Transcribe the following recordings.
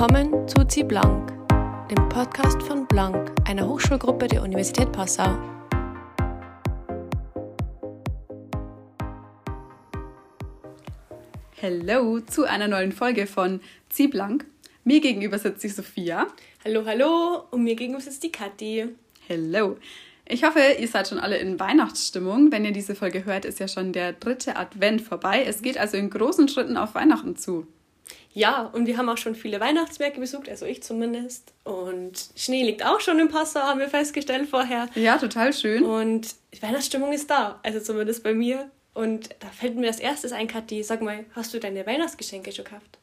Willkommen zu Zi Blank, dem Podcast von Blank, einer Hochschulgruppe der Universität Passau. Hallo zu einer neuen Folge von Zi Blank. Mir gegenüber sitzt die Sophia. Hallo, hallo. Und mir gegenüber sitzt die Kathi. Hallo. Ich hoffe, ihr seid schon alle in Weihnachtsstimmung. Wenn ihr diese Folge hört, ist ja schon der dritte Advent vorbei. Es geht also in großen Schritten auf Weihnachten zu. Ja, und wir haben auch schon viele Weihnachtsmärkte besucht, also ich zumindest. Und Schnee liegt auch schon im Passau, haben wir festgestellt vorher. Ja, total schön. Und die Weihnachtsstimmung ist da, also zumindest bei mir. Und da fällt mir als erstes ein, Kathi, sag mal, hast du deine Weihnachtsgeschenke schon gekauft?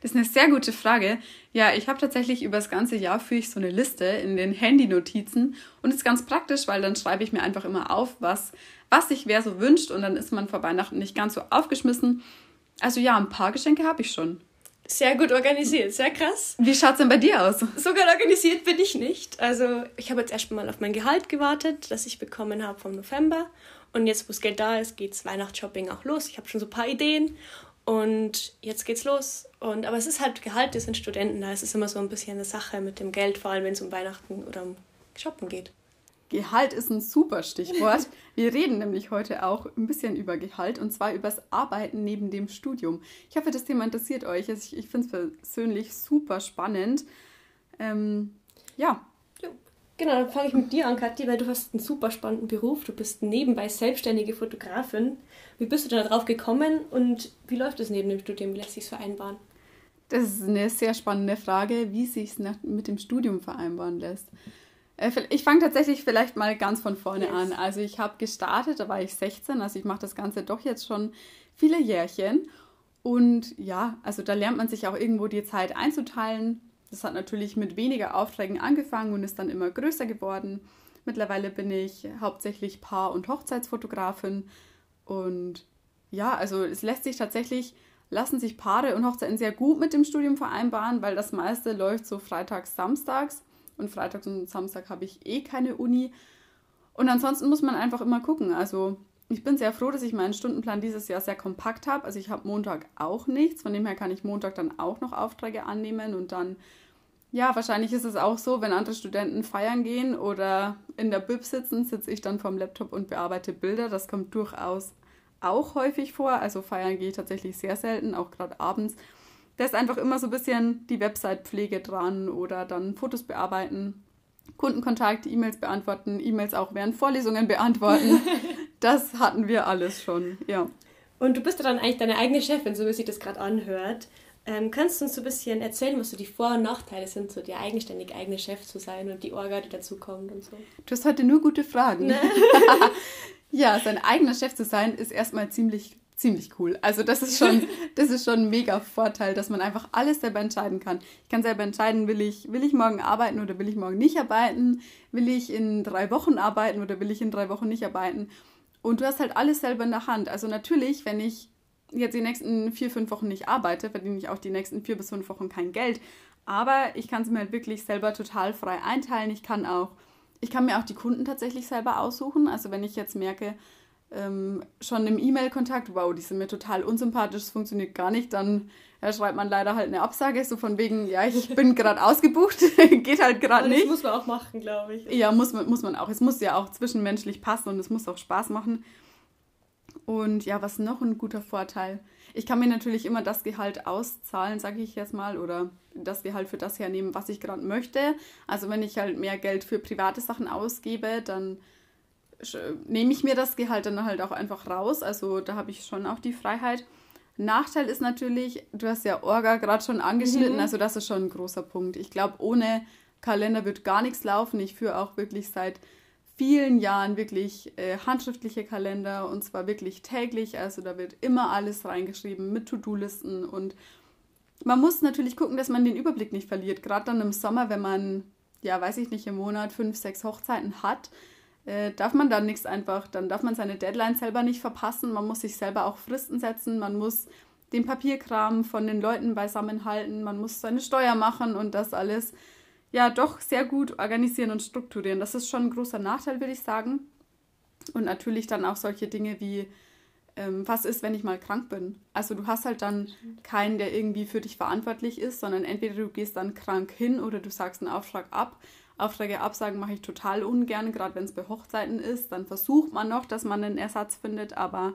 Das ist eine sehr gute Frage. Ja, ich habe tatsächlich über das ganze Jahr führe ich so eine Liste in den Handy-Notizen und es ist ganz praktisch, weil dann schreibe ich mir einfach immer auf, was, was sich wer so wünscht und dann ist man vor Weihnachten nicht ganz so aufgeschmissen. Also ja, ein paar Geschenke habe ich schon. Sehr gut organisiert, sehr krass. Wie schaut es denn bei dir aus? So gut organisiert bin ich nicht. Also ich habe jetzt erstmal auf mein Gehalt gewartet, das ich bekommen habe vom November. Und jetzt, wo das Geld da ist, geht's Weihnachtsshopping auch los. Ich habe schon so ein paar Ideen und jetzt geht's los. Und, aber es ist halt Gehalt, wir sind Studenten, da ist es immer so ein bisschen eine Sache mit dem Geld, vor allem wenn es um Weihnachten oder um Shoppen geht. Gehalt ist ein super Stichwort. Wir reden nämlich heute auch ein bisschen über Gehalt und zwar über das Arbeiten neben dem Studium. Ich hoffe, das Thema interessiert euch. Ich, ich finde es persönlich super spannend. Ähm, ja. Genau, dann fange ich mit dir an, Kathi, weil du hast einen super spannenden Beruf. Du bist nebenbei selbstständige Fotografin. Wie bist du da drauf gekommen und wie läuft es neben dem Studium? Wie lässt sich vereinbaren? Das ist eine sehr spannende Frage, wie sich es mit dem Studium vereinbaren lässt. Äh, ich fange tatsächlich vielleicht mal ganz von vorne yes. an. Also ich habe gestartet, da war ich 16, also ich mache das Ganze doch jetzt schon viele Jährchen. Und ja, also da lernt man sich auch irgendwo die Zeit einzuteilen. Das hat natürlich mit weniger Aufträgen angefangen und ist dann immer größer geworden. Mittlerweile bin ich hauptsächlich Paar- und Hochzeitsfotografin. Und ja, also es lässt sich tatsächlich, lassen sich Paare und Hochzeiten sehr gut mit dem Studium vereinbaren, weil das meiste läuft so freitags, samstags. Und freitags und Samstag habe ich eh keine Uni. Und ansonsten muss man einfach immer gucken. Also ich bin sehr froh, dass ich meinen Stundenplan dieses Jahr sehr kompakt habe. Also ich habe Montag auch nichts. Von dem her kann ich Montag dann auch noch Aufträge annehmen und dann, ja, wahrscheinlich ist es auch so, wenn andere Studenten feiern gehen oder in der Bib sitzen, sitze ich dann vorm Laptop und bearbeite Bilder. Das kommt durchaus auch häufig vor. Also feiern gehe ich tatsächlich sehr selten, auch gerade abends. Da ist einfach immer so ein bisschen die Website-Pflege dran oder dann Fotos bearbeiten, Kundenkontakt, E-Mails beantworten, E-Mails auch während Vorlesungen beantworten. das hatten wir alles schon, ja. Und du bist ja dann eigentlich deine eigene Chefin, so wie sich das gerade anhört. Ähm, kannst du uns so ein bisschen erzählen, was so die Vor- und Nachteile sind, so dir eigenständig eigene Chef zu sein und die Orga, die dazu kommt und so? Du hast heute nur gute Fragen. Ne? ja, sein eigener Chef zu sein, ist erstmal ziemlich ziemlich cool. Also das ist schon, das ist schon ein mega Vorteil, dass man einfach alles selber entscheiden kann. Ich kann selber entscheiden, will ich, will ich morgen arbeiten oder will ich morgen nicht arbeiten? Will ich in drei Wochen arbeiten oder will ich in drei Wochen nicht arbeiten? Und du hast halt alles selber in der Hand. Also natürlich, wenn ich jetzt die nächsten vier, fünf Wochen nicht arbeite, verdiene ich auch die nächsten vier bis fünf Wochen kein Geld. Aber ich kann es mir halt wirklich selber total frei einteilen. Ich kann auch, ich kann mir auch die Kunden tatsächlich selber aussuchen. Also wenn ich jetzt merke, ähm, schon im E-Mail-Kontakt, wow, die sind mir total unsympathisch, das funktioniert gar nicht, dann ja, schreibt man leider halt eine Absage, so von wegen, ja, ich bin gerade ausgebucht, geht halt gerade nicht. Das muss man auch machen, glaube ich. Ja, muss man, muss man auch. Es muss ja auch zwischenmenschlich passen und es muss auch Spaß machen. Und ja, was noch ein guter Vorteil? Ich kann mir natürlich immer das Gehalt auszahlen, sage ich jetzt mal, oder das Gehalt für das hernehmen, was ich gerade möchte. Also wenn ich halt mehr Geld für private Sachen ausgebe, dann nehme ich mir das Gehalt dann halt auch einfach raus. Also da habe ich schon auch die Freiheit. Nachteil ist natürlich, du hast ja Orga gerade schon angeschnitten, mhm. also das ist schon ein großer Punkt. Ich glaube, ohne Kalender wird gar nichts laufen. Ich führe auch wirklich seit vielen Jahren wirklich äh, handschriftliche Kalender und zwar wirklich täglich. Also da wird immer alles reingeschrieben mit To-Do-Listen und man muss natürlich gucken, dass man den Überblick nicht verliert. Gerade dann im Sommer, wenn man, ja, weiß ich nicht, im Monat fünf, sechs Hochzeiten hat, äh, darf man dann nichts einfach, dann darf man seine Deadline selber nicht verpassen, man muss sich selber auch Fristen setzen, man muss den Papierkram von den Leuten beisammen halten, man muss seine Steuer machen und das alles ja doch sehr gut organisieren und strukturieren. Das ist schon ein großer Nachteil, würde ich sagen. Und natürlich dann auch solche Dinge wie ähm, was ist, wenn ich mal krank bin? Also du hast halt dann keinen, der irgendwie für dich verantwortlich ist, sondern entweder du gehst dann krank hin oder du sagst einen Auftrag ab. Aufträge absagen mache ich total ungern, gerade wenn es bei Hochzeiten ist. Dann versucht man noch, dass man einen Ersatz findet, aber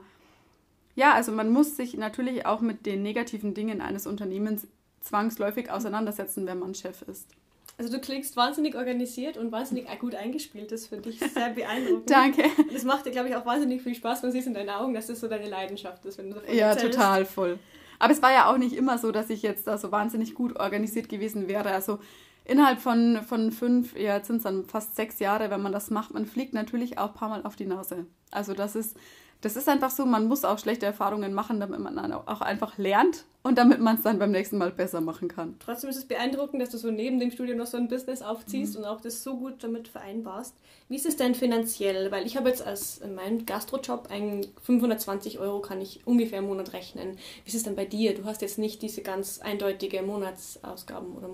ja, also man muss sich natürlich auch mit den negativen Dingen eines Unternehmens zwangsläufig auseinandersetzen, wenn man Chef ist. Also du klingst wahnsinnig organisiert und wahnsinnig gut eingespielt. Das finde ich sehr beeindruckend. Danke. Und es macht dir, glaube ich, auch wahnsinnig viel Spaß. Man sieht es in deinen Augen, dass das so deine Leidenschaft ist, wenn du davon Ja, erzählst. total voll. Aber es war ja auch nicht immer so, dass ich jetzt da so wahnsinnig gut organisiert gewesen wäre. Also innerhalb von, von fünf, ja, jetzt sind es dann fast sechs Jahre, wenn man das macht, man fliegt natürlich auch ein paar Mal auf die Nase. Also das ist, das ist einfach so, man muss auch schlechte Erfahrungen machen, damit man dann auch einfach lernt und damit man es dann beim nächsten Mal besser machen kann. Trotzdem ist es beeindruckend, dass du so neben dem Studium noch so ein Business aufziehst und auch das so gut damit vereinbarst. Wie ist es denn finanziell? Weil ich habe jetzt als in meinem Gastrojob einen 520 Euro kann ich ungefähr im Monat rechnen. Wie ist es denn bei dir? Du hast jetzt nicht diese ganz eindeutige Monatsausgaben oder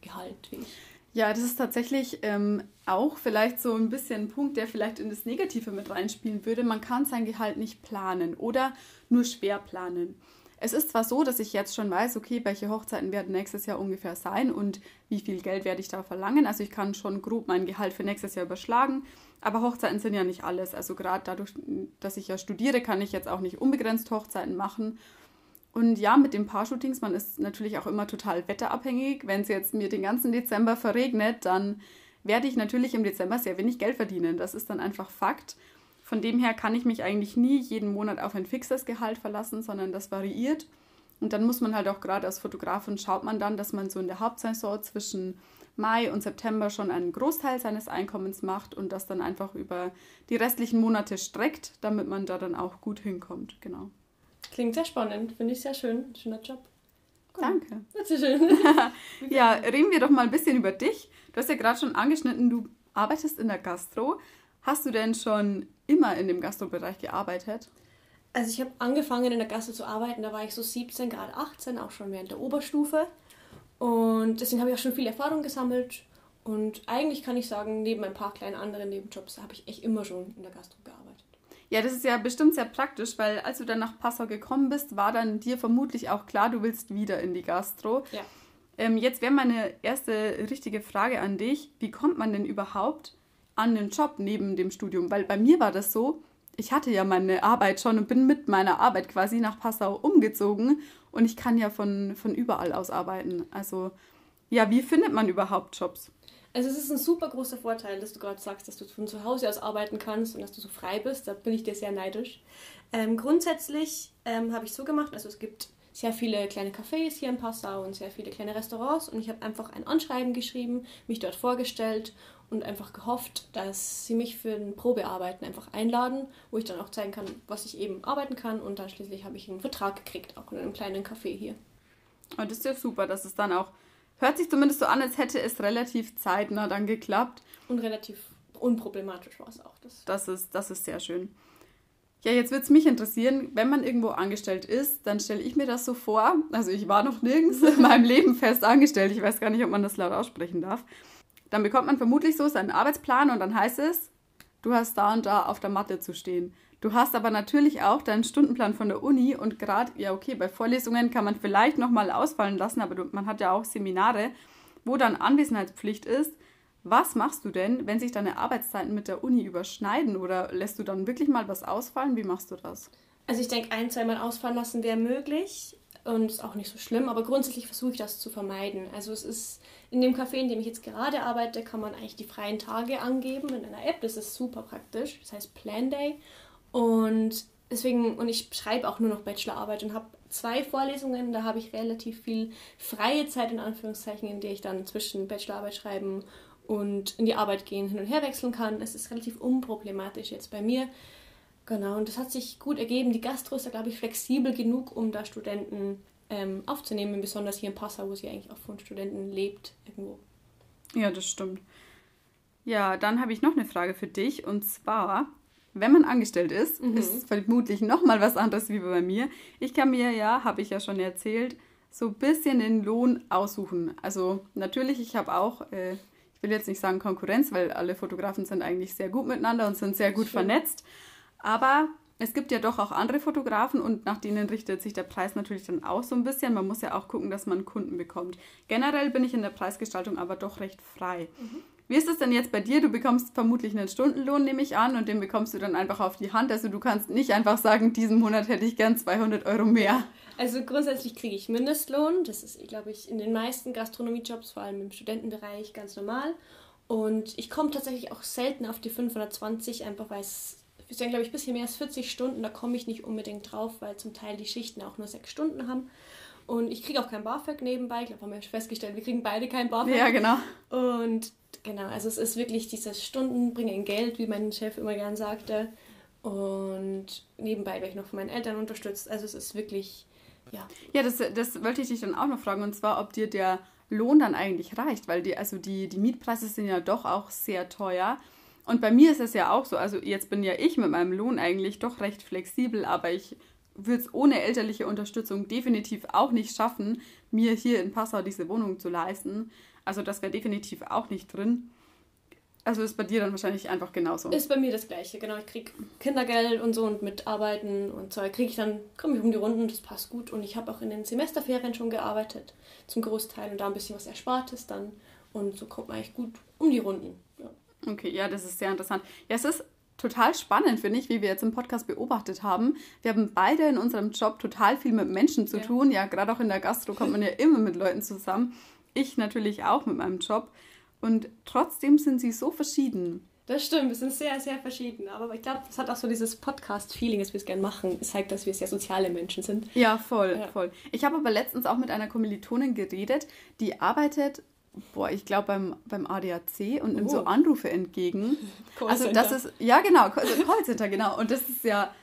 Monatsgehalt wie ich. Ja, das ist tatsächlich ähm, auch vielleicht so ein bisschen ein Punkt, der vielleicht in das Negative mit reinspielen würde. Man kann sein Gehalt nicht planen oder nur schwer planen. Es ist zwar so, dass ich jetzt schon weiß, okay, welche Hochzeiten werden nächstes Jahr ungefähr sein und wie viel Geld werde ich da verlangen. Also ich kann schon grob mein Gehalt für nächstes Jahr überschlagen, aber Hochzeiten sind ja nicht alles. Also gerade dadurch, dass ich ja studiere, kann ich jetzt auch nicht unbegrenzt Hochzeiten machen. Und ja, mit den Paar-Shootings, man ist natürlich auch immer total wetterabhängig. Wenn es jetzt mir den ganzen Dezember verregnet, dann werde ich natürlich im Dezember sehr wenig Geld verdienen. Das ist dann einfach Fakt. Von dem her kann ich mich eigentlich nie jeden Monat auf ein fixes Gehalt verlassen, sondern das variiert. Und dann muss man halt auch gerade als Fotografin schaut man dann, dass man so in der Hauptsaison zwischen Mai und September schon einen Großteil seines Einkommens macht und das dann einfach über die restlichen Monate streckt, damit man da dann auch gut hinkommt. Genau. Klingt sehr spannend, finde ich sehr schön. Schöner Job. Danke. Das ist schön. Ja, reden wir doch mal ein bisschen über dich. Du hast ja gerade schon angeschnitten, du arbeitest in der Gastro. Hast du denn schon immer in dem Gastrobereich gearbeitet? Also ich habe angefangen in der Gastro zu arbeiten, da war ich so 17, gerade 18, auch schon während der Oberstufe. Und deswegen habe ich auch schon viel Erfahrung gesammelt. Und eigentlich kann ich sagen, neben ein paar kleinen anderen Nebenjobs habe ich echt immer schon in der Gastro gearbeitet. Ja, das ist ja bestimmt sehr praktisch, weil als du dann nach Passau gekommen bist, war dann dir vermutlich auch klar, du willst wieder in die Gastro. Ja. Ähm, jetzt wäre meine erste richtige Frage an dich. Wie kommt man denn überhaupt an den Job neben dem Studium? Weil bei mir war das so, ich hatte ja meine Arbeit schon und bin mit meiner Arbeit quasi nach Passau umgezogen und ich kann ja von, von überall aus arbeiten. Also ja, wie findet man überhaupt Jobs? Also es ist ein super großer Vorteil, dass du gerade sagst, dass du von zu Hause aus arbeiten kannst und dass du so frei bist. Da bin ich dir sehr neidisch. Ähm, grundsätzlich ähm, habe ich so gemacht, also es gibt sehr viele kleine Cafés hier in Passau und sehr viele kleine Restaurants und ich habe einfach ein Anschreiben geschrieben, mich dort vorgestellt und einfach gehofft, dass sie mich für ein Probearbeiten einfach einladen, wo ich dann auch zeigen kann, was ich eben arbeiten kann und dann schließlich habe ich einen Vertrag gekriegt, auch in einem kleinen Café hier. Und das ist ja super, dass es dann auch, hört sich zumindest so an, als hätte es relativ zeitnah dann geklappt. Und relativ unproblematisch war es auch. Das Das ist, das ist sehr schön. Ja, jetzt würde es mich interessieren, wenn man irgendwo angestellt ist, dann stelle ich mir das so vor. Also ich war noch nirgends in meinem Leben fest angestellt. Ich weiß gar nicht, ob man das laut aussprechen darf. Dann bekommt man vermutlich so seinen Arbeitsplan und dann heißt es, du hast da und da auf der Matte zu stehen. Du hast aber natürlich auch deinen Stundenplan von der Uni und gerade, ja okay, bei Vorlesungen kann man vielleicht nochmal ausfallen lassen, aber man hat ja auch Seminare, wo dann Anwesenheitspflicht ist. Was machst du denn, wenn sich deine Arbeitszeiten mit der Uni überschneiden oder lässt du dann wirklich mal was ausfallen? Wie machst du das? Also ich denke, ein, zweimal ausfallen lassen wäre möglich und ist auch nicht so schlimm, aber grundsätzlich versuche ich das zu vermeiden. Also es ist in dem Café, in dem ich jetzt gerade arbeite, kann man eigentlich die freien Tage angeben in einer App. Das ist super praktisch. Das heißt Plan Day. Und deswegen, und ich schreibe auch nur noch Bachelorarbeit und habe zwei Vorlesungen, da habe ich relativ viel freie Zeit in Anführungszeichen, in der ich dann zwischen Bachelorarbeit schreiben und in die Arbeit gehen hin und her wechseln kann. Es ist relativ unproblematisch jetzt bei mir. Genau, und das hat sich gut ergeben. Die Gastro ist da, glaube ich, flexibel genug, um da Studenten ähm, aufzunehmen, besonders hier in Passau, wo sie eigentlich auch von Studenten lebt, irgendwo. Ja, das stimmt. Ja, dann habe ich noch eine Frage für dich und zwar, wenn man angestellt ist, Mhm. ist vermutlich nochmal was anderes wie bei mir. Ich kann mir ja, habe ich ja schon erzählt, so ein bisschen den Lohn aussuchen. Also natürlich, ich habe auch, äh, ich will jetzt nicht sagen Konkurrenz, weil alle Fotografen sind eigentlich sehr gut miteinander und sind sehr gut Schön. vernetzt. Aber es gibt ja doch auch andere Fotografen und nach denen richtet sich der Preis natürlich dann auch so ein bisschen. Man muss ja auch gucken, dass man Kunden bekommt. Generell bin ich in der Preisgestaltung aber doch recht frei. Mhm. Wie ist es denn jetzt bei dir? Du bekommst vermutlich einen Stundenlohn, nehme ich an, und den bekommst du dann einfach auf die Hand. Also du kannst nicht einfach sagen, diesen Monat hätte ich gern 200 Euro mehr. Also grundsätzlich kriege ich Mindestlohn. Das ist, glaube ich, in den meisten Gastronomiejobs, vor allem im Studentenbereich, ganz normal. Und ich komme tatsächlich auch selten auf die 520, einfach weil es sind, glaube ich, ein bisschen mehr als 40 Stunden. Da komme ich nicht unbedingt drauf, weil zum Teil die Schichten auch nur sechs Stunden haben. Und ich kriege auch kein BAföG nebenbei. Ich glaube, haben wir festgestellt, wir kriegen beide kein BAföG. Ja, genau. Und genau, also es ist wirklich dieses Stunden bringen Geld, wie mein Chef immer gern sagte. Und nebenbei werde ich noch von meinen Eltern unterstützt. Also es ist wirklich, ja. Ja, das, das wollte ich dich dann auch noch fragen. Und zwar, ob dir der Lohn dann eigentlich reicht. Weil die, also die, die Mietpreise sind ja doch auch sehr teuer. Und bei mir ist es ja auch so, also jetzt bin ja ich mit meinem Lohn eigentlich doch recht flexibel, aber ich würde es ohne elterliche Unterstützung definitiv auch nicht schaffen, mir hier in Passau diese Wohnung zu leisten. Also das wäre definitiv auch nicht drin. Also ist bei dir dann wahrscheinlich einfach genauso. Ist bei mir das gleiche, genau. Ich kriege Kindergeld und so und mit Arbeiten und so kriege ich dann, komme ich um die Runden, das passt gut. Und ich habe auch in den Semesterferien schon gearbeitet, zum Großteil und da ein bisschen was Erspartes dann. Und so kommt man eigentlich gut um die Runden. Ja. Okay, ja, das ist sehr interessant. Ja, es ist total spannend, finde ich, wie wir jetzt im Podcast beobachtet haben. Wir haben beide in unserem Job total viel mit Menschen zu ja. tun. Ja, gerade auch in der Gastro kommt man ja immer mit Leuten zusammen. Ich natürlich auch mit meinem Job. Und trotzdem sind sie so verschieden. Das stimmt, wir sind sehr, sehr verschieden. Aber ich glaube, das hat auch so dieses Podcast-Feeling, das wir es gerne machen. Es zeigt, dass wir sehr soziale Menschen sind. Ja, voll, ja. voll. Ich habe aber letztens auch mit einer Kommilitonin geredet, die arbeitet boah, ich glaube beim, beim ADAC und nimmt oh. so Anrufe entgegen. Also das ist, ja genau, also Callcenter, genau. Und das ist ja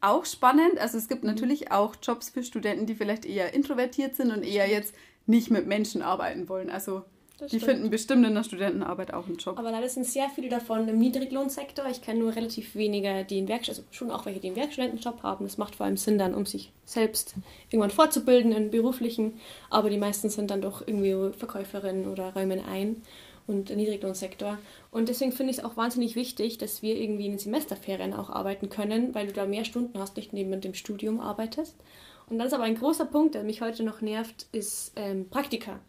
auch spannend. Also es gibt natürlich auch Jobs für Studenten, die vielleicht eher introvertiert sind und eher jetzt nicht mit Menschen arbeiten wollen. Also die finden bestimmt in der Studentenarbeit auch einen Job. Aber leider sind sehr viele davon im Niedriglohnsektor. Ich kenne nur relativ wenige, die einen Werkstudent, also schon auch welche, die einen Werkstudentenjob haben. Das macht vor allem Sinn dann, um sich selbst irgendwann fortzubilden in beruflichen. Aber die meisten sind dann doch irgendwie Verkäuferinnen oder räumen ein und der Niedriglohnsektor. Und deswegen finde ich es auch wahnsinnig wichtig, dass wir irgendwie in den Semesterferien auch arbeiten können, weil du da mehr Stunden hast, nicht neben dem Studium arbeitest. Und dann ist aber ein großer Punkt, der mich heute noch nervt, ist ähm, Praktika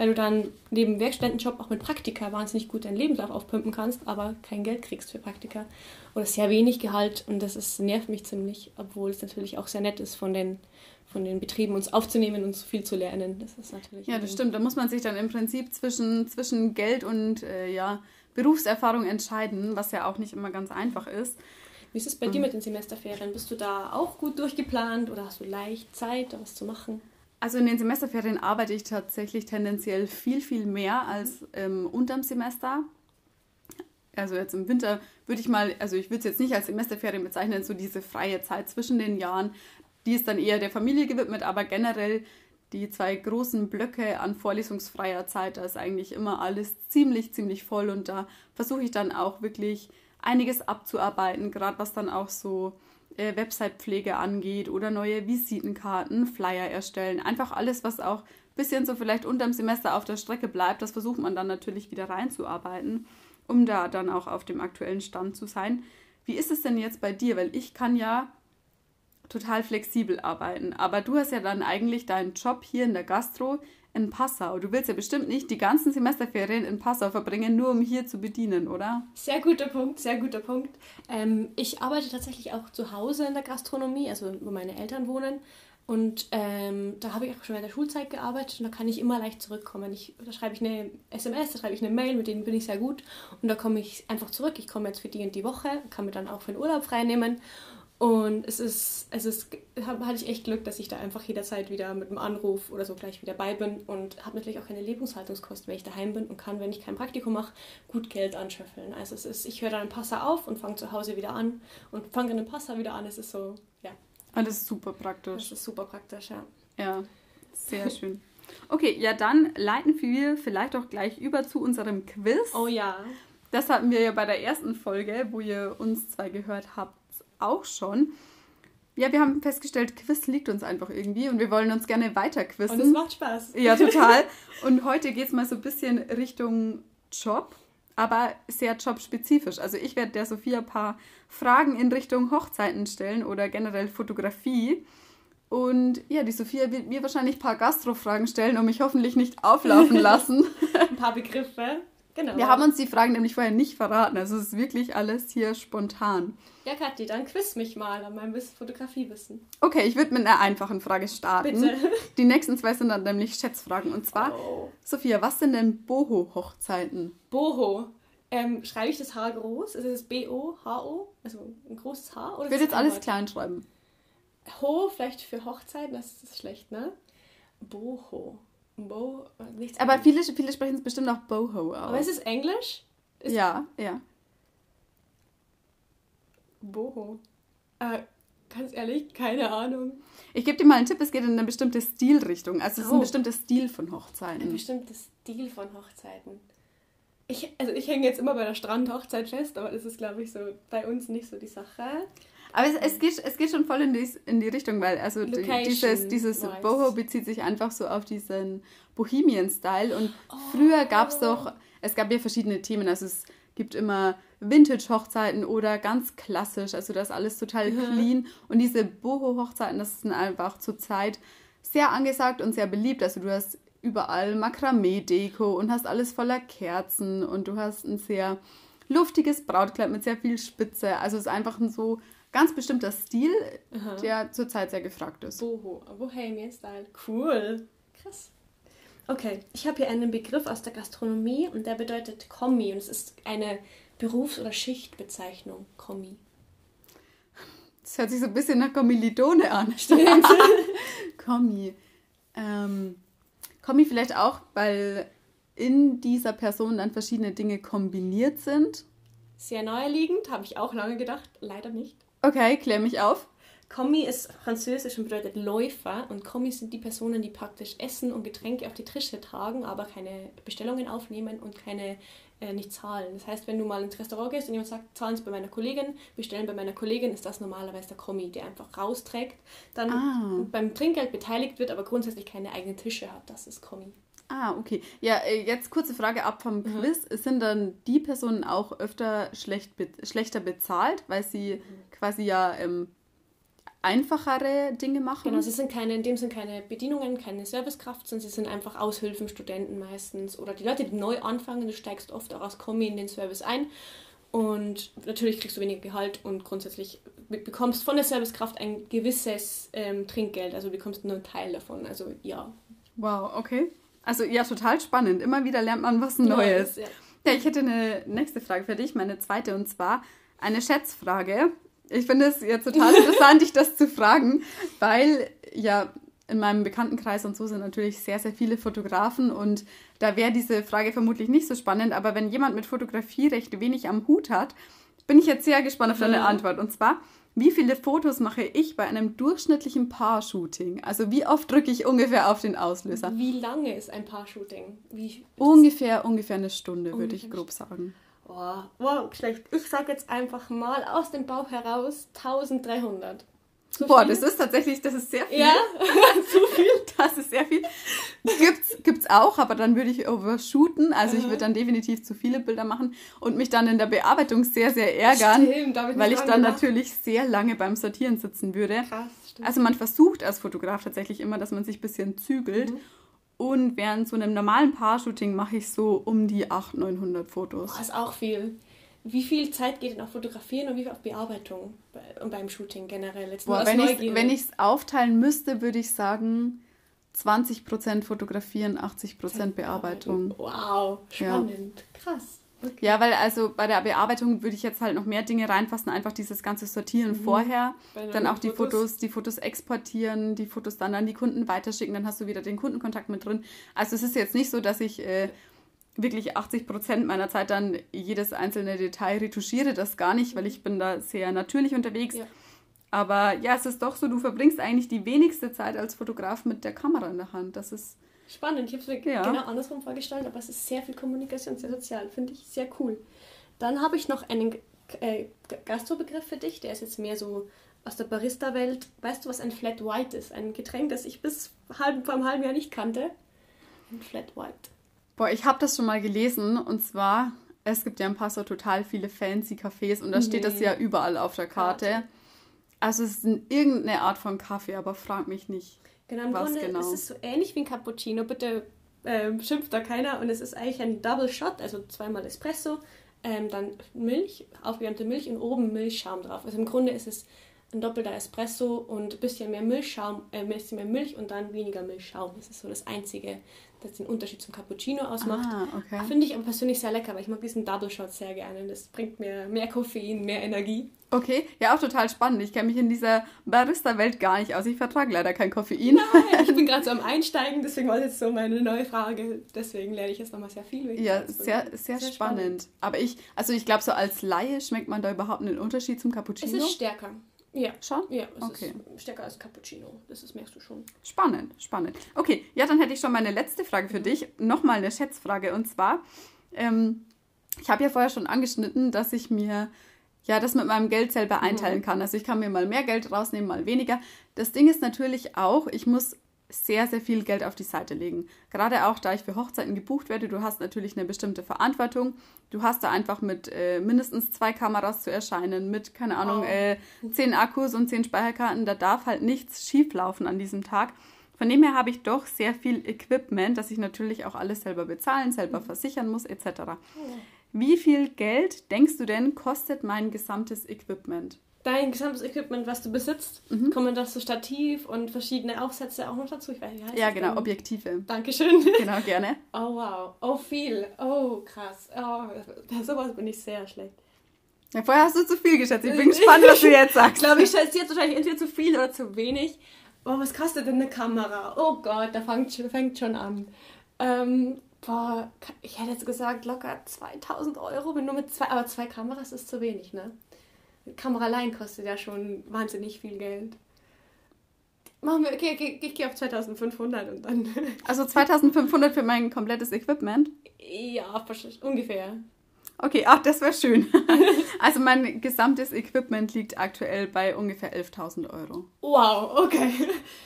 weil du dann neben Werkstudentenjob auch mit Praktika wahnsinnig gut deinen Lebenslauf aufpumpen kannst, aber kein Geld kriegst für Praktika oder sehr wenig Gehalt und das ist, nervt mich ziemlich, obwohl es natürlich auch sehr nett ist von den von den Betrieben uns aufzunehmen und so viel zu lernen. Das ist natürlich. Ja, das stimmt. Da muss man sich dann im Prinzip zwischen, zwischen Geld und äh, ja, Berufserfahrung entscheiden, was ja auch nicht immer ganz einfach ist. Wie ist es bei um. dir mit den Semesterferien? Bist du da auch gut durchgeplant oder hast du leicht Zeit, da was zu machen? Also in den Semesterferien arbeite ich tatsächlich tendenziell viel, viel mehr als ähm, unterm Semester. Also jetzt im Winter würde ich mal, also ich würde es jetzt nicht als Semesterferien bezeichnen, so diese freie Zeit zwischen den Jahren, die ist dann eher der Familie gewidmet, aber generell die zwei großen Blöcke an vorlesungsfreier Zeit, da ist eigentlich immer alles ziemlich, ziemlich voll und da versuche ich dann auch wirklich einiges abzuarbeiten, gerade was dann auch so äh, Website-Pflege angeht oder neue Visitenkarten, Flyer erstellen. Einfach alles, was auch ein bisschen so vielleicht unterm Semester auf der Strecke bleibt, das versucht man dann natürlich wieder reinzuarbeiten, um da dann auch auf dem aktuellen Stand zu sein. Wie ist es denn jetzt bei dir? Weil ich kann ja total flexibel arbeiten, aber du hast ja dann eigentlich deinen Job hier in der Gastro in Passau. Du willst ja bestimmt nicht die ganzen Semesterferien in Passau verbringen, nur um hier zu bedienen, oder? Sehr guter Punkt, sehr guter Punkt. Ähm, ich arbeite tatsächlich auch zu Hause in der Gastronomie, also wo meine Eltern wohnen. Und ähm, da habe ich auch schon während der Schulzeit gearbeitet und da kann ich immer leicht zurückkommen. Ich, da schreibe ich eine SMS, da schreibe ich eine Mail, mit denen bin ich sehr gut. Und da komme ich einfach zurück. Ich komme jetzt für die und die Woche, kann mir dann auch für den Urlaub frei nehmen. Und es ist, es ist, hatte ich echt Glück, dass ich da einfach jederzeit wieder mit einem Anruf oder so gleich wieder bei bin und habe natürlich auch keine Lebenshaltungskosten, wenn ich daheim bin und kann, wenn ich kein Praktikum mache, gut Geld anschöffeln. Also es ist, ich höre dann einen Passer auf und fange zu Hause wieder an und fange einen Passer wieder an. Es ist so, ja. Alles ah, super praktisch. Das ist super praktisch, ja. Ja, sehr schön. Okay, ja, dann leiten wir vielleicht auch gleich über zu unserem Quiz. Oh ja. Das hatten wir ja bei der ersten Folge, wo ihr uns zwei gehört habt, auch schon. Ja, wir haben festgestellt, Quiz liegt uns einfach irgendwie und wir wollen uns gerne weiter quizzen. Und es macht Spaß. Ja, total. Und heute geht es mal so ein bisschen Richtung Job. aber sehr jobspezifisch. Also ich werde der Sophia ein paar Fragen in Richtung Hochzeiten stellen oder generell Fotografie. Und ja, die Sophia wird mir wahrscheinlich ein paar Gastrofragen stellen und mich hoffentlich nicht auflaufen lassen. ein paar Begriffe. Genau. Wir haben uns die Fragen nämlich vorher nicht verraten. Also es ist wirklich alles hier spontan. Ja, Kathi, dann quiz mich mal an meinem Fotografiewissen. Okay, ich würde mit einer einfachen Frage starten. Bitte. Die nächsten zwei sind dann nämlich Schätzfragen. Und zwar, oh. Sophia, was sind denn Boho-Hochzeiten? Boho. Ähm, schreibe ich das H groß? Ist es B-O-H-O? Also ein großes H? Oder ich würde jetzt alles klein schreiben. Ho, vielleicht für Hochzeiten, das ist schlecht, ne? Boho. Bo, nichts Aber viele, viele sprechen es bestimmt auch Boho aus. Aber ist es Englisch? Ist ja, ja. Boho. Äh, ganz ehrlich, keine Ahnung. Ich gebe dir mal einen Tipp, es geht in eine bestimmte Stilrichtung. Also es ist ein oh. bestimmter Stil von Hochzeiten. Ein bestimmter Stil von Hochzeiten. Ich, also ich hänge jetzt immer bei der Strandhochzeit fest, aber das ist, glaube ich, so bei uns nicht so die Sache. Aber es, es, geht, es geht schon voll in die, in die Richtung, weil also dieses, dieses Boho bezieht sich einfach so auf diesen Bohemian-Style. Und oh. früher gab es doch, es gab ja verschiedene Themen. Also es gibt immer Vintage-Hochzeiten oder ganz klassisch. Also das ist alles total clean. Und diese Boho-Hochzeiten, das sind einfach zur Zeit sehr angesagt und sehr beliebt. Also du hast überall Makramee-Deko und hast alles voller Kerzen und du hast ein sehr luftiges Brautkleid mit sehr viel Spitze. Also es ist einfach ein so ganz bestimmter Stil, Aha. der zurzeit sehr gefragt ist. Boho, Bohemian Style. Cool. Krass. Okay, ich habe hier einen Begriff aus der Gastronomie und der bedeutet Kommi und es ist eine Berufs- oder Schichtbezeichnung. Kommi. Das hört sich so ein bisschen nach Kommilitone an. Stimmt. Kommi. Ähm, Kommi vielleicht auch, weil in dieser Person dann verschiedene Dinge kombiniert sind. Sehr naheliegend, habe ich auch lange gedacht, leider nicht. Okay, klär mich auf. Kommi ist französisch und bedeutet Läufer und Kommis sind die Personen, die praktisch Essen und Getränke auf die Tische tragen, aber keine Bestellungen aufnehmen und keine äh, nicht zahlen. Das heißt, wenn du mal ins Restaurant gehst und jemand sagt, zahlen Sie bei meiner Kollegin, bestellen bei meiner Kollegin, ist das normalerweise der Kommi, der einfach rausträgt, dann ah. beim Trinkgeld beteiligt wird, aber grundsätzlich keine eigenen Tische hat. Das ist Kommi. Ah, okay. Ja, äh, jetzt kurze Frage ab vom mhm. Quiz. Mhm. Sind dann die Personen auch öfter schlecht be schlechter bezahlt, weil sie mhm. Quasi ja ähm, einfachere Dinge machen? Genau, sie sind keine, in dem sind keine Bedienungen, keine Servicekraft, sondern sie sind einfach Aushilfen, Studenten meistens oder die Leute, die neu anfangen. Du steigst oft auch als Kommi in den Service ein und natürlich kriegst du weniger Gehalt und grundsätzlich bekommst von der Servicekraft ein gewisses ähm, Trinkgeld, also bekommst nur einen Teil davon. Also ja. Wow, okay. Also ja, total spannend. Immer wieder lernt man was Neues. Ja, ja ich hätte eine nächste Frage für dich, meine zweite, und zwar eine Schätzfrage. Ich finde es ja total interessant, dich das zu fragen, weil ja in meinem Bekanntenkreis und so sind natürlich sehr, sehr viele Fotografen und da wäre diese Frage vermutlich nicht so spannend. Aber wenn jemand mit Fotografie recht wenig am Hut hat, bin ich jetzt sehr gespannt auf deine Antwort. Und zwar, wie viele Fotos mache ich bei einem durchschnittlichen Paar-Shooting? Also wie oft drücke ich ungefähr auf den Auslöser? Wie lange ist ein Paar-Shooting? Ungefähr, ungefähr eine Stunde, würde ich grob sagen. Oh, wow, schlecht. Ich sage jetzt einfach mal aus dem Bauch heraus 1300. Zu Boah, viel? das ist tatsächlich, das ist sehr viel. Ja, zu viel. Das ist sehr viel. Gibt's, gibt's auch, aber dann würde ich overshooten. Also ich würde dann definitiv zu viele Bilder machen und mich dann in der Bearbeitung sehr, sehr ärgern, stimmt, ich weil ich dann gemacht. natürlich sehr lange beim Sortieren sitzen würde. Krass, stimmt. Also man versucht als Fotograf tatsächlich immer, dass man sich ein bisschen zügelt. Mhm. Und während so einem normalen Paar-Shooting mache ich so um die 800, 900 Fotos. Das ist auch viel. Wie viel Zeit geht denn auf Fotografieren und wie viel auf Bearbeitung und beim Shooting generell? Jetzt Boah, wenn ich es aufteilen müsste, würde ich sagen 20% Fotografieren, 80% Bearbeitung. Wow, spannend. Ja. Krass. Okay. Ja, weil also bei der Bearbeitung würde ich jetzt halt noch mehr Dinge reinfassen, einfach dieses ganze Sortieren mhm. vorher, dann auch die Fotos. Fotos, die Fotos exportieren, die Fotos dann an die Kunden weiterschicken, dann hast du wieder den Kundenkontakt mit drin. Also es ist jetzt nicht so, dass ich äh, wirklich 80 Prozent meiner Zeit dann jedes einzelne Detail retuschiere, das gar nicht, weil ich bin da sehr natürlich unterwegs. Ja. Aber ja, es ist doch so, du verbringst eigentlich die wenigste Zeit als Fotograf mit der Kamera in der Hand. Das ist spannend. Ich habe es mir ja. genau andersrum vorgestellt, aber es ist sehr viel Kommunikation, sehr sozial. Finde ich sehr cool. Dann habe ich noch einen äh, Gastrobegriff für dich, der ist jetzt mehr so aus der Barista-Welt. Weißt du, was ein Flat White ist? Ein Getränk, das ich bis halb, vor einem halben Jahr nicht kannte. Ein Flat White. Boah, ich habe das schon mal gelesen und zwar, Es gibt ja ein paar so total viele fancy Cafés und da steht das ja überall auf der Karte. Karte. Also es ist ein- irgendeine Art von Kaffee, aber frag mich nicht. Genau, im Grunde genau? ist es so ähnlich wie ein Cappuccino. Bitte ähm, schimpft da keiner. Und es ist eigentlich ein Double Shot, also zweimal Espresso, ähm, dann Milch, aufgewärmte Milch und oben Milchschaum drauf. Also im Grunde ist es ein doppelter Espresso und ein bisschen mehr Milchschaum, äh, ein bisschen mehr Milch und dann weniger Milchschaum. Das ist so das Einzige, das den Unterschied zum Cappuccino ausmacht. Ah, okay. Finde ich aber persönlich sehr lecker, weil ich mag diesen Double Shot sehr gerne. Das bringt mir mehr Koffein, mehr Energie. Okay, ja, auch total spannend. Ich kenne mich in dieser Barista-Welt gar nicht aus. Ich vertrage leider kein Koffein. ich bin gerade so am Einsteigen, deswegen war jetzt so meine neue Frage. Deswegen lerne ich jetzt nochmal sehr viel. Ja, sehr, Produktes. sehr, spannend. Aber ich, also ich glaube, so als Laie schmeckt man da überhaupt einen Unterschied zum Es Cappuccino. ist stärker. Ja. Schon? Ja, es Okay. ist stärker als Cappuccino. Das ist, merkst du schon. Spannend, spannend. Okay, ja, dann hätte ich schon meine letzte Frage Mhm. für dich. Nochmal eine Schätzfrage. Und zwar, ähm, ich habe ja vorher schon angeschnitten, dass ich mir ja das mit meinem Geld selber Mhm. einteilen kann. Also ich kann mir mal mehr Geld rausnehmen, mal weniger. Das Ding ist natürlich auch, ich muss sehr, sehr viel Geld auf die Seite legen. Gerade auch, da ich für Hochzeiten gebucht werde, du hast natürlich eine bestimmte Verantwortung. Du hast da einfach mit äh, mindestens zwei Kameras zu erscheinen, mit, keine Ahnung, Wow. äh, zehn Akkus und zehn Speicherkarten. Da darf halt nichts schieflaufen an diesem Tag. Von dem her habe ich doch sehr viel Equipment, das ich natürlich auch alles selber bezahlen, selber versichern muss, etc. Wie viel Geld, denkst du denn, kostet mein gesamtes Equipment? Dein gesamtes Equipment, was du besitzt, Mhm. kommen doch so Stativ und verschiedene Aufsätze auch noch dazu. Ich weiß, wie heißt Ja, das genau, denn? Objektive. Dankeschön. Genau, gerne. Oh, wow. Oh, viel. Oh, krass. Oh, bei sowas bin ich sehr schlecht. Ja, vorher hast du zu viel geschätzt. Ich bin gespannt, was du jetzt Ich sagst. glaube, ich schätze jetzt wahrscheinlich entweder zu viel oder zu wenig. Oh, was kostet denn eine Kamera? Oh Gott, da fängt schon, fängt schon an. Ähm, boah, ich hätte jetzt gesagt, locker 2000 Euro, wenn nur mit zwei, aber zwei Kameras ist zu wenig, ne? Kamera allein kostet ja schon wahnsinnig viel Geld. Machen wir, okay, okay, ich gehe auf 2500 und dann. Also 2500 für mein komplettes Equipment. ja, ungefähr. Okay, ach, das wäre schön. Also mein gesamtes Equipment liegt aktuell bei ungefähr 11.000 Euro. Wow, okay.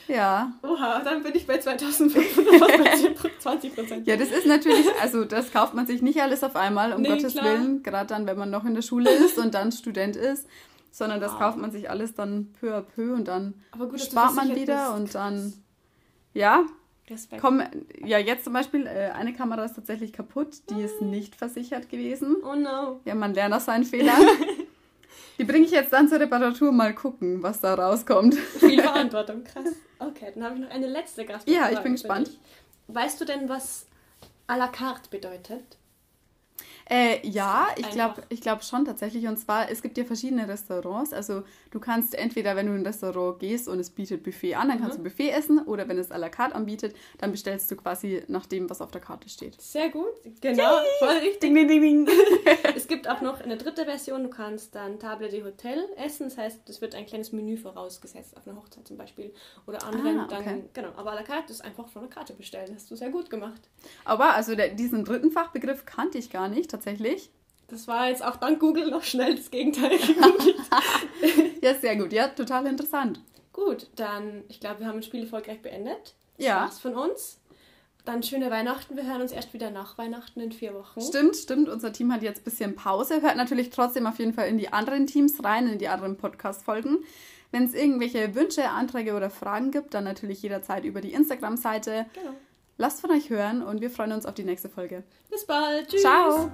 Ja. Oha, dann bin ich bei 2500, fast bei 10 20 Prozent. Ja, das ist natürlich, also das kauft man sich nicht alles auf einmal, um Nee, Gottes klar. Willen, gerade dann, wenn man noch in der Schule ist und dann Student ist, sondern das Wow. kauft man sich alles dann peu à peu und dann Aber gut, spart man wieder und dann, ja, Respekt. komm, ja, jetzt zum Beispiel, äh, eine Kamera ist tatsächlich kaputt, die ist nicht versichert gewesen. Oh no. Ja, man lernt aus seinen Fehlern. Die bringe ich jetzt dann zur Reparatur, mal gucken, was da rauskommt. Viel Verantwortung, krass. Okay, dann habe ich noch eine letzte Gastfrage. Ja, ich bin gespannt. Weißt du denn, was à la carte bedeutet? Äh, ja, ich glaube ich glaub schon tatsächlich. Und zwar, es gibt ja verschiedene Restaurants. Also du kannst entweder, wenn du in ein Restaurant gehst und es bietet Buffet an, dann kannst du Buffet essen. Oder wenn es à la carte anbietet, dann bestellst du quasi nach dem, was auf der Karte steht. Sehr gut, genau, voll richtig. Ding, ding, ding. Es gibt auch noch eine dritte Version, du kannst dann Table de Hotel essen, das heißt, es wird ein kleines Menü vorausgesetzt, auf einer Hochzeit zum Beispiel. Oder anderen Ah, okay. dann, genau, aber à la carte ist einfach von der Karte bestellen, hast du sehr gut gemacht. Aber also der, diesen dritten Fachbegriff kannte ich gar nicht, tatsächlich. Das war jetzt auch dank Google noch schnell das Gegenteil gegoogelt. Ja, sehr gut. Ja, total interessant. Gut, dann, ich glaube, wir haben das Spiel erfolgreich beendet. Das Ja. war's von uns. Dann schöne Weihnachten. Wir hören uns erst wieder nach Weihnachten in vier Wochen. Stimmt, stimmt. Unser Team hat jetzt ein bisschen Pause. Hört natürlich trotzdem auf jeden Fall in die anderen Teams rein, in die anderen Podcast-Folgen. Wenn es irgendwelche Wünsche, Anträge oder Fragen gibt, dann natürlich jederzeit über die Instagram-Seite. Genau. Lasst von euch hören und wir freuen uns auf die nächste Folge. Bis bald. Tschüss. Ciao!